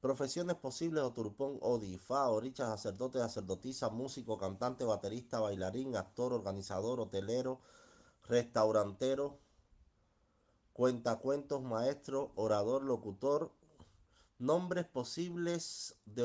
Profesiones posibles: Oturpón, Odi, Fa, Oricha, sacerdote, sacerdotisa, músico, cantante, baterista, bailarín, actor, organizador, hotelero, restaurantero, cuentacuentos, maestro, orador, locutor. Nombres posibles de